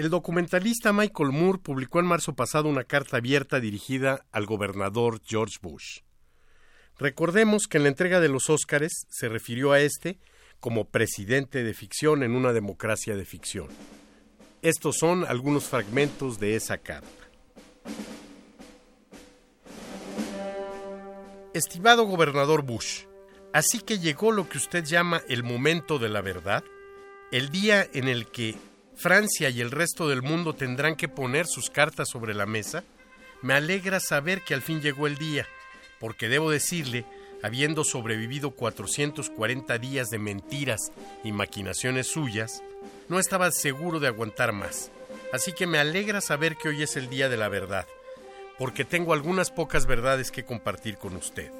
El documentalista Michael Moore publicó en marzo pasado una carta abierta dirigida al gobernador George Bush. Recordemos que en la entrega de los Óscares se refirió a este como presidente de ficción en una democracia de ficción. Estos son algunos fragmentos de esa carta. Estimado gobernador Bush, así que llegó lo que usted llama el momento de la verdad, el día en el que Francia y el resto del mundo tendrán que poner sus cartas sobre la mesa, me alegra saber que al fin llegó el día, porque debo decirle, habiendo sobrevivido 440 días de mentiras y maquinaciones suyas, no estaba seguro de aguantar más. Así que me alegra saber que hoy es el día de la verdad, porque tengo algunas pocas verdades que compartir con usted.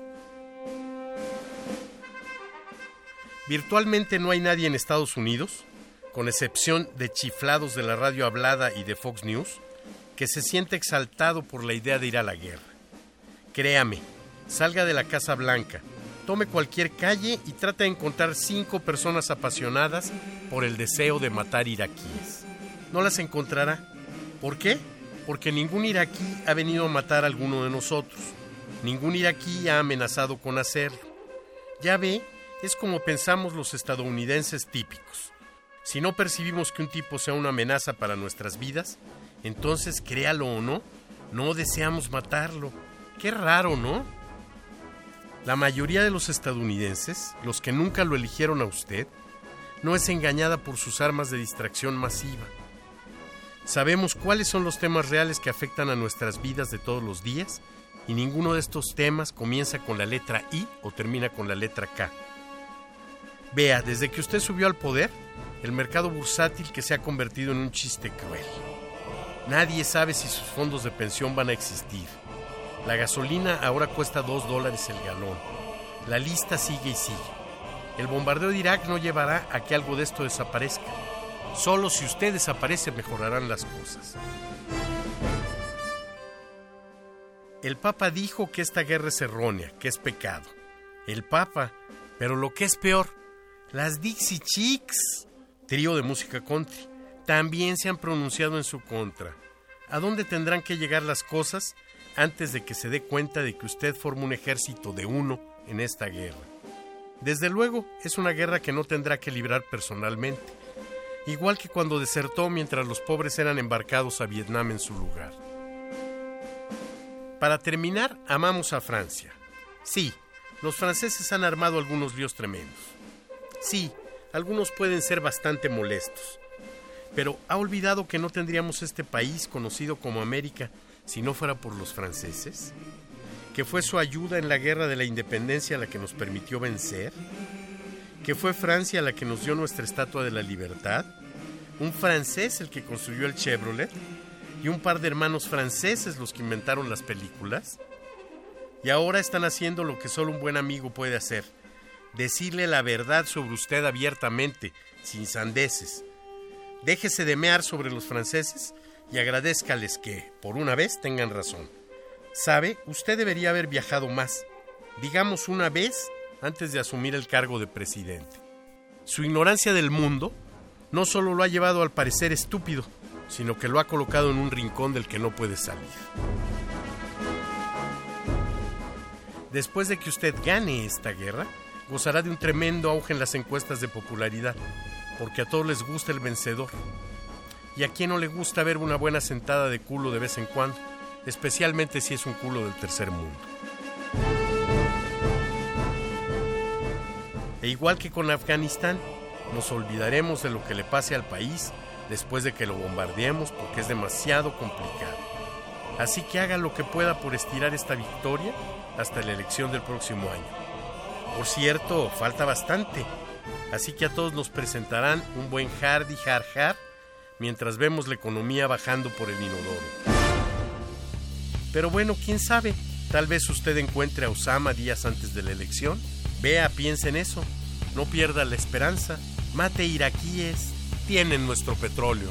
Virtualmente no hay nadie en Estados Unidos con excepción de chiflados de la radio hablada y de Fox News, que se siente exaltado por la idea de ir a la guerra. Créame, salga de la Casa Blanca, tome cualquier calle y trate de encontrar cinco personas apasionadas por el deseo de matar iraquíes. No las encontrará. ¿Por qué? Porque ningún iraquí ha venido a matar a alguno de nosotros. Ningún iraquí ha amenazado con hacerlo. Ya ve, es como pensamos los estadounidenses típicos. Si no percibimos que un tipo sea una amenaza para nuestras vidas, entonces, créalo o no, no deseamos matarlo. Qué raro, ¿no? La mayoría de los estadounidenses, los que nunca lo eligieron a usted, no es engañada por sus armas de distracción masiva. Sabemos cuáles son los temas reales que afectan a nuestras vidas de todos los días y ninguno de estos temas comienza con la letra I o termina con la letra K. Vea, desde que usted subió al poder, el mercado bursátil que se ha convertido en un chiste cruel. Nadie sabe si sus fondos de pensión van a existir. La gasolina ahora cuesta dos dólares el galón. La lista sigue y sigue. El bombardeo de Irak no llevará a que algo de esto desaparezca. Solo si usted desaparece mejorarán las cosas. El Papa dijo que esta guerra es errónea, que es pecado. El Papa, pero lo que es peor, las Dixie Chicks trío de música country, también se han pronunciado en su contra. ¿A dónde tendrán que llegar las cosas antes de que se dé cuenta de que usted forma un ejército de uno en esta guerra? Desde luego, es una guerra que no tendrá que librar personalmente, igual que cuando desertó mientras los pobres eran embarcados a Vietnam en su lugar. Para terminar, amamos a Francia. Sí, los franceses han armado algunos líos tremendos. Sí, algunos pueden ser bastante molestos. Pero ¿ha olvidado que no tendríamos este país conocido como América si no fuera por los franceses? ¿Que fue su ayuda en la guerra de la independencia la que nos permitió vencer? ¿Que fue Francia la que nos dio nuestra estatua de la libertad? ¿Un francés el que construyó el Chevrolet? ¿Y un par de hermanos franceses los que inventaron las películas? Y ahora están haciendo lo que solo un buen amigo puede hacer decirle la verdad sobre usted abiertamente, sin sandeces. Déjese de mear sobre los franceses y agradézcales que, por una vez, tengan razón. Sabe, usted debería haber viajado más, digamos una vez antes de asumir el cargo de presidente. Su ignorancia del mundo no solo lo ha llevado al parecer estúpido, sino que lo ha colocado en un rincón del que no puede salir. Después de que usted gane esta guerra, gozará de un tremendo auge en las encuestas de popularidad, porque a todos les gusta el vencedor. ¿Y a quién no le gusta ver una buena sentada de culo de vez en cuando? Especialmente si es un culo del tercer mundo. E igual que con Afganistán, nos olvidaremos de lo que le pase al país después de que lo bombardeemos porque es demasiado complicado. Así que haga lo que pueda por estirar esta victoria hasta la elección del próximo año. Por cierto, falta bastante. Así que a todos nos presentarán un buen hardy har har mientras vemos la economía bajando por el inodoro. Pero bueno, quién sabe, tal vez usted encuentre a Osama días antes de la elección. Vea, piense en eso. No pierda la esperanza. Mate iraquíes. Tienen nuestro petróleo.